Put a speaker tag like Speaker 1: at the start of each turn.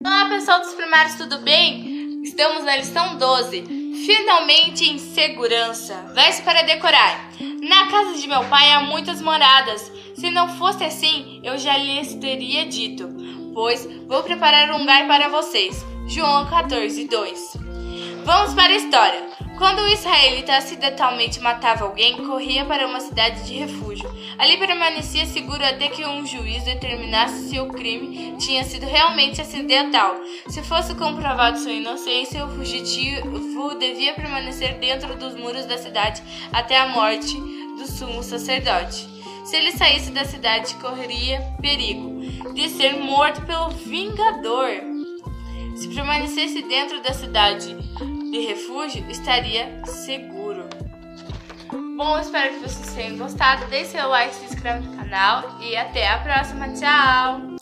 Speaker 1: Olá pessoal dos primários, tudo bem? Estamos na lição 12. Finalmente em segurança. Verso para decorar. Na casa de meu pai há muitas moradas. Se não fosse assim, eu já lhes teria dito. Pois vou preparar um lugar para vocês. João 14, 2. Vamos para a história. Quando o israelita acidentalmente matava alguém, corria para uma cidade de refúgio. Ali permanecia seguro até que um juiz determinasse se o crime tinha sido realmente acidental. Se fosse comprovado sua inocência, o fugitivo devia permanecer dentro dos muros da cidade até a morte do sumo sacerdote. Se ele saísse da cidade, correria perigo de ser morto pelo vingador. Se permanecesse dentro da cidade, de refúgio estaria seguro. Bom, espero que vocês tenham gostado. Deixe seu like, se inscreva no canal e até a próxima. Tchau!